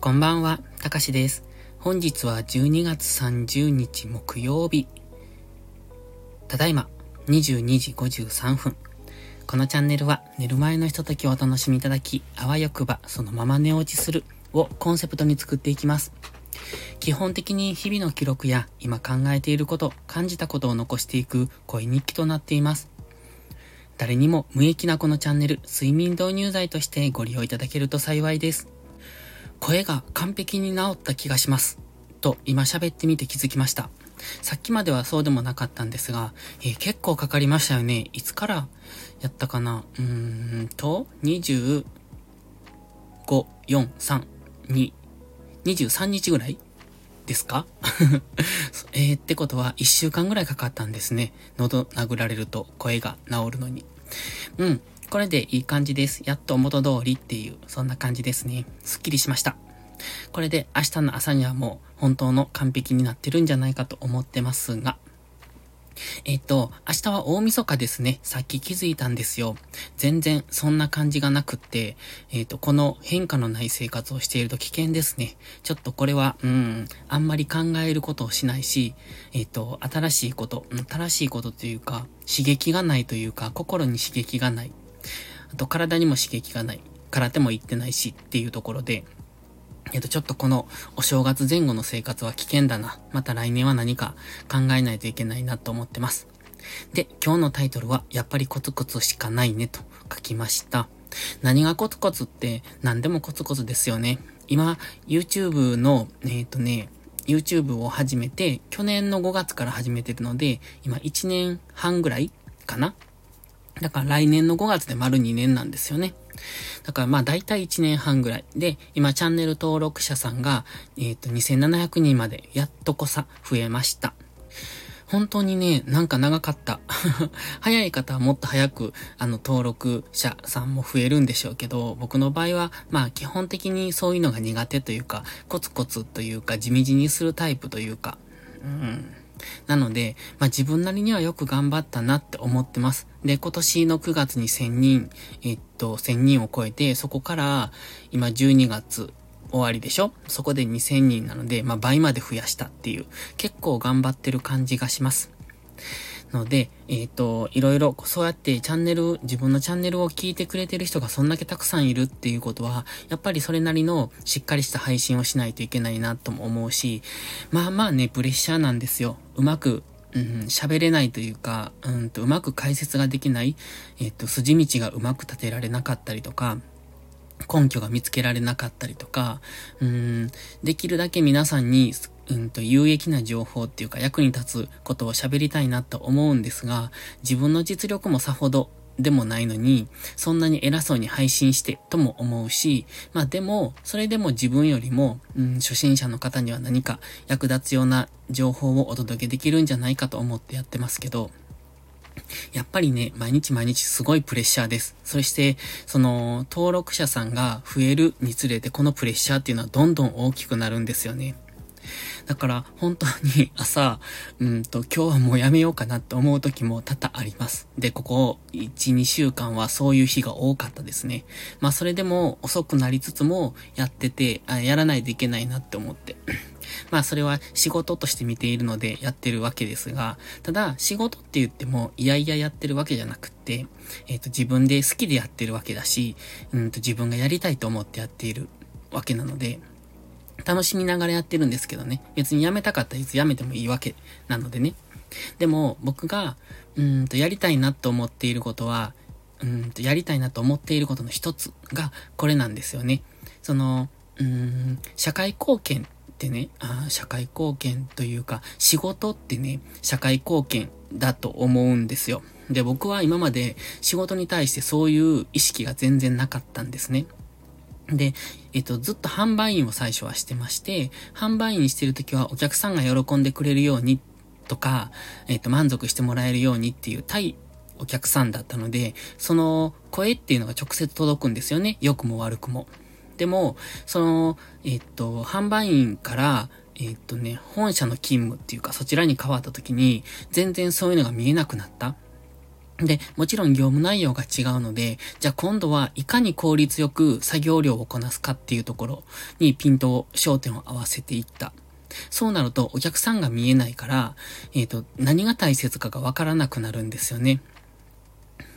こんばんは、たかしです。本日は12月30日木曜日。ただいま、22時53分。このチャンネルは寝る前のひとときをお楽しみいただき、あわよくばそのまま寝落ちするをコンセプトに作っていきます。基本的に日々の記録や今考えていること、感じたことを残していく恋日記となっています。誰にも無益なこのチャンネル、睡眠導入剤としてご利用いただけると幸いです。声が完璧に治った気がします。と今喋ってみて気づきました。さっきまではそうでもなかったんですが、えー、結構かかりましたよね。いつからやったかな？うーんと、25、4、3、2、23日ぐらいですか？えー、ってことは1週間ぐらいかかったんですね。喉殴られると声が治るのに。うん。これでいい感じです。やっと元通りっていう、そんな感じですね。すっきりしました。これで明日の朝にはもう本当の完璧になってるんじゃないかと思ってますが、えっ、と、明日は大晦日ですね。さっき気づいたんですよ。全然そんな感じがなくって、えっ、と、この変化のない生活をしていると危険ですね。ちょっとこれは、うん、あんまり考えることをしないし、えっ、と、新しいこと、新しいことというか、刺激がないというか、心に刺激がない。あと体にも刺激がない。空手も行ってないしっていうところで、えっと、ちょっとこのお正月前後の生活は危険だな。また来年は何か考えないといけないなと思ってます。で、今日のタイトルは、やっぱりコツコツしかないねと書きました。何がコツコツって何でもコツコツですよね。今、YouTube の、えっ、ー、とね、YouTube を始めて、去年の5月から始めてるので、今1年半ぐらいかなだから来年の5月で丸2年なんですよね。だからまあ大体1年半ぐらい。で、今チャンネル登録者さんが、えっ、ー、と2700人までやっとこさ増えました。本当にね、なんか長かった。早い方はもっと早く、あの、登録者さんも増えるんでしょうけど、僕の場合は、まあ、基本的にそういうのが苦手というか、コツコツというか、地道にするタイプというか、うん。なので、まあ、自分なりにはよく頑張ったなって思ってます。で、今年の9月に1000人、えっと、1000人を超えて、そこから、今12月終わりでしょ？そこで2000人なので、まあ、倍まで増やしたっていう、結構頑張ってる感じがします。ので、えっ、ー、と、いろいろ、そうやってチャンネル、自分のチャンネルを聞いてくれてる人がそんだけたくさんいるっていうことは、やっぱりそれなりのしっかりした配信をしないといけないなとも思うし、まあまあね、プレッシャーなんですよ。うまく、うん、喋れないというか、うんと、うまく解説ができない、えっ、と、筋道がうまく立てられなかったりとか、根拠が見つけられなかったりとか、うん、できるだけ皆さんにうんと、有益な情報っていうか役に立つことを喋りたいなと思うんですが、自分の実力もさほどでもないのに、そんなに偉そうに配信してとも思うし、まあでも、それでも自分よりも、うん、初心者の方には何か役立つような情報をお届けできるんじゃないかと思ってやってますけど、やっぱりね、毎日毎日すごいプレッシャーです。そして、その、登録者さんが増えるにつれて、このプレッシャーっていうのはどんどん大きくなるんですよね。だから本当に 朝、うんと今日はもうやめようかなって思う時も多々あります。で、ここ1、2週間はそういう日が多かったですね。まあそれでも遅くなりつつもやってて、あやらないといけないなって思って。まあそれは仕事として見ているのでやってるわけですが、ただ仕事って言ってもいやいややってるわけじゃなくって、えっ、ー、と自分で好きでやってるわけだし、うんと自分がやりたいと思ってやっているわけなので、楽しみながらやってるんですけどね。別に辞めたかったらいつ辞めてもいいわけなのでね。でも、僕が、うんと、やりたいなと思っていることは、うんと、やりたいなと思っていることの一つが、これなんですよね。その、うん、社会貢献ってね、あ社会貢献というか、仕事ってね、社会貢献だと思うんですよ。で、僕は今まで仕事に対してそういう意識が全然なかったんですね。で、えっと、ずっと販売員を最初はしてまして、販売員してるときはお客さんが喜んでくれるようにとか、えっと、満足してもらえるようにっていう対お客さんだったので、その声っていうのが直接届くんですよね。良くも悪くも。でも、その、えっと、販売員から、えっとね、本社の勤務っていうか、そちらに変わった時に、全然そういうのが見えなくなった。で、もちろん業務内容が違うので、じゃあ今度はいかに効率よく作業量をこなすかっていうところにピントを、焦点を合わせていった。そうなるとお客さんが見えないから、えっ、ー、と、何が大切かがわからなくなるんですよね。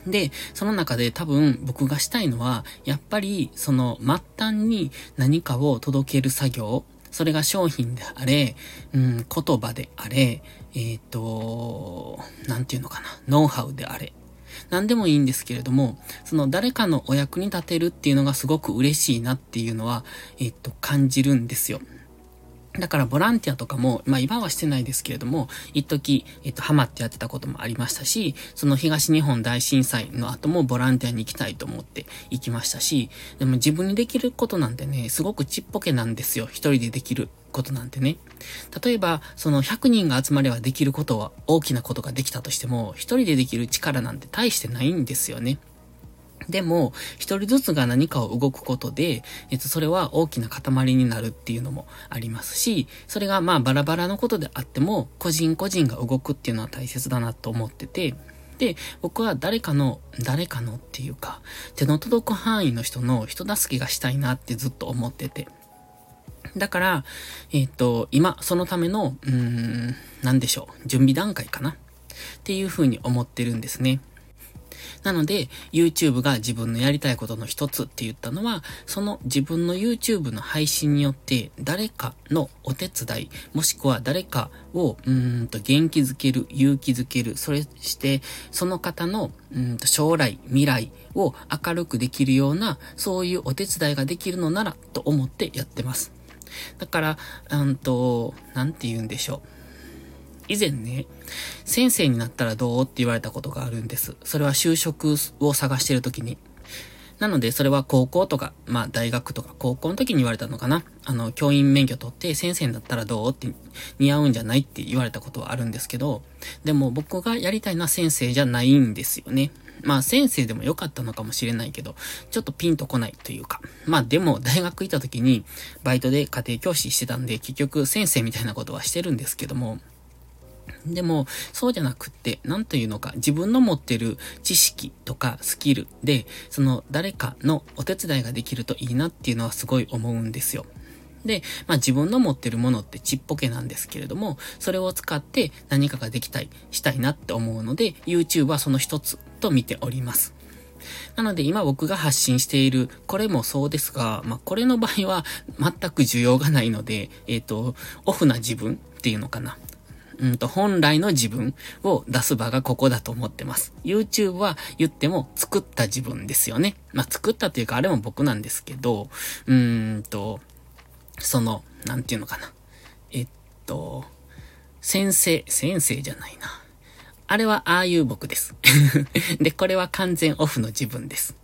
で、その中で多分僕がしたいのは、やっぱりその末端に何かを届ける作業、それが商品であれ、うん、言葉であれ、えっ、ー、と、なんていうのかな、ノウハウであれ。何でもいいんですけれども、その誰かのお役に立てるっていうのがすごく嬉しいなっていうのは、えっ、と、感じるんですよ。だからボランティアとかも、まあ今はしてないですけれども、一時、えっと、ハマってやってたこともありましたし、その東日本大震災の後もボランティアに行きたいと思って行きましたし、でも自分にできることなんてね、すごくちっぽけなんですよ。一人でできることなんてね。例えば、その100人が集まればできることは、大きなことができたとしても、一人でできる力なんて大してないんですよね。でも、一人ずつが何かを動くことで、えっと、それは大きな塊になるっていうのもありますし、それがまあバラバラのことであっても、個人個人が動くっていうのは大切だなと思ってて、で、僕は誰かの、誰かのっていうか、手の届く範囲の人の人助けがしたいなってずっと思ってて。だから、えっ、と、今、そのための、うーん、なんでしょう、準備段階かなっていうふうに思ってるんですね。なので、YouTube が自分のやりたいことの一つって言ったのは、その自分の YouTube の配信によって誰かのお手伝い、もしくは誰かを、うんと元気づける、勇気づける、それして、その方の、うんと将来、未来を明るくできるような、そういうお手伝いができるのなら、と思ってやってます。だから、うんと、なんて言うんでしょう。以前ね、先生になったらどうって言われたことがあるんです。それは就職を探してる時に。なので、それは高校とか、まあ大学とか高校の時に言われたのかな。あの、教員免許取って先生になったらどうって似合うんじゃないって言われたことはあるんですけど、でも僕がやりたいのは先生じゃないんですよね。まあ先生でも良かったのかもしれないけど、ちょっとピンとこないというか。まあでも大学行った時にバイトで家庭教師してたんで結局先生みたいなことはしてるんですけども、でも、そうじゃなくって、なんというのか、自分の持ってる知識とかスキルで、その誰かのお手伝いができるといいなっていうのはすごい思うんですよ。で、まあ自分の持ってるものってちっぽけなんですけれども、それを使って何かができたい、したいなって思うので、YouTube はその一つと見ております。なので今僕が発信している、これもそうですが、まあこれの場合は全く需要がないので、えっ、ー、と、オフな自分っていうのかな。うんと、本来の自分を出す場がここだと思ってます。YouTube は言っても作った自分ですよね。まあ、作ったというかあれも僕なんですけど、うーんと、その、なんていうのかな。えっと、先生、先生じゃないな。あれはああいう僕です。で、これは完全オフの自分です。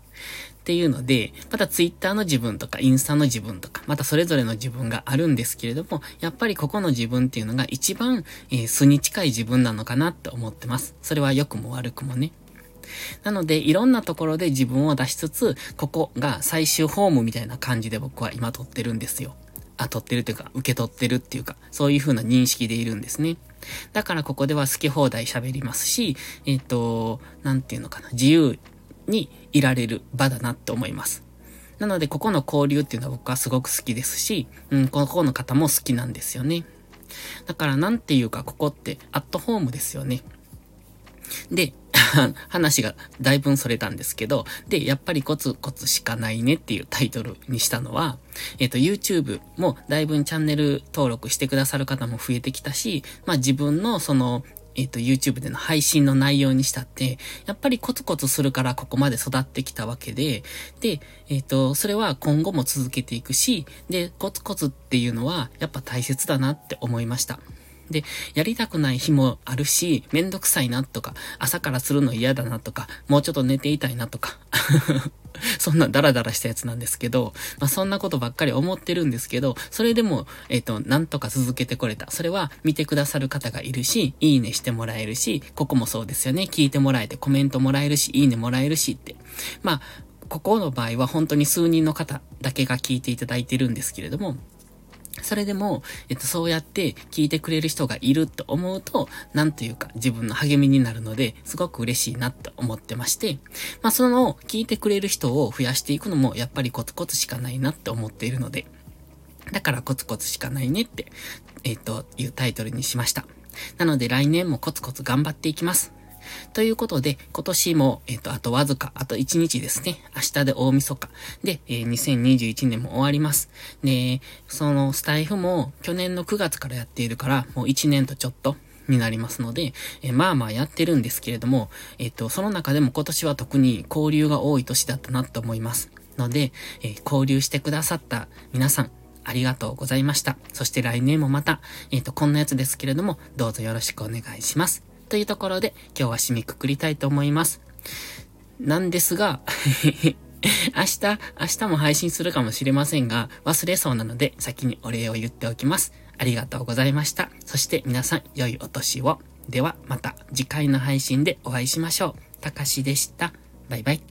っていうので、またツイッターの自分とかインスタの自分とか、またそれぞれの自分があるんですけれども、やっぱりここの自分っていうのが一番、えー、素に近い自分なのかなって思ってます。それは良くも悪くもね。なので、いろんなところで自分を出しつつ、ここが最終ホームみたいな感じで僕は今撮ってるんですよ。あ、撮ってるというか、受け取ってるっていうか、そういう風な認識でいるんですね。だからここでは好き放題喋りますし、えっ、ー、と、なんていうのかな、自由にいられる場だなって思います。なので、ここの交流っていうのは僕はすごく好きですし、うん、ここの方も好きなんですよね。だから、なんていうか、ここってアットホームですよね。で、話がだいぶそれたんですけど、で、やっぱりコツコツしかないねっていうタイトルにしたのは、えっ、ー、と、YouTube もだいぶチャンネル登録してくださる方も増えてきたし、まあ自分のそのえっ、ー、と、YouTube での配信の内容にしたって、やっぱりコツコツするからここまで育ってきたわけで、で、えっ、ー、と、それは今後も続けていくし、で、コツコツっていうのはやっぱ大切だなって思いました。で、やりたくない日もあるし、めんどくさいなとか、朝からするの嫌だなとか、もうちょっと寝ていたいなとか、そんなダラダラしたやつなんですけど、まあそんなことばっかり思ってるんですけど、それでも、えっ、ー、と、なんとか続けてこれた。それは見てくださる方がいるし、いいねしてもらえるし、ここもそうですよね。聞いてもらえてコメントもらえるし、いいねもらえるしって。まあ、ここの場合は本当に数人の方だけが聞いていただいてるんですけれども、それでも、えっと、そうやって聞いてくれる人がいると思うと、なんというか自分の励みになるので、すごく嬉しいなと思ってまして、まあ、その、聞いてくれる人を増やしていくのも、やっぱりコツコツしかないなって思っているので、だからコツコツしかないねって、えっと、いうタイトルにしました。なので来年もコツコツ頑張っていきます。ということで、今年も、えっ、と、あとわずか、あと1日ですね。明日で大晦日。で、えー、2021年も終わります。で、そのスタイフも去年の9月からやっているから、もう1年とちょっとになりますので、え、まあまあやってるんですけれども、えっ、と、その中でも今年は特に交流が多い年だったなと思います。ので、えー、交流してくださった皆さん、ありがとうございました。そして来年もまた、えっ、と、こんなやつですけれども、どうぞよろしくお願いします。というところで、今日は締めくくりたいと思います。なんですが 明日、明日も配信するかもしれませんが、忘れそうなので、先にお礼を言っておきます。ありがとうございました。そして皆さん、良いお年を。では、また次回の配信でお会いしましょう。たかしでした。バイバイ。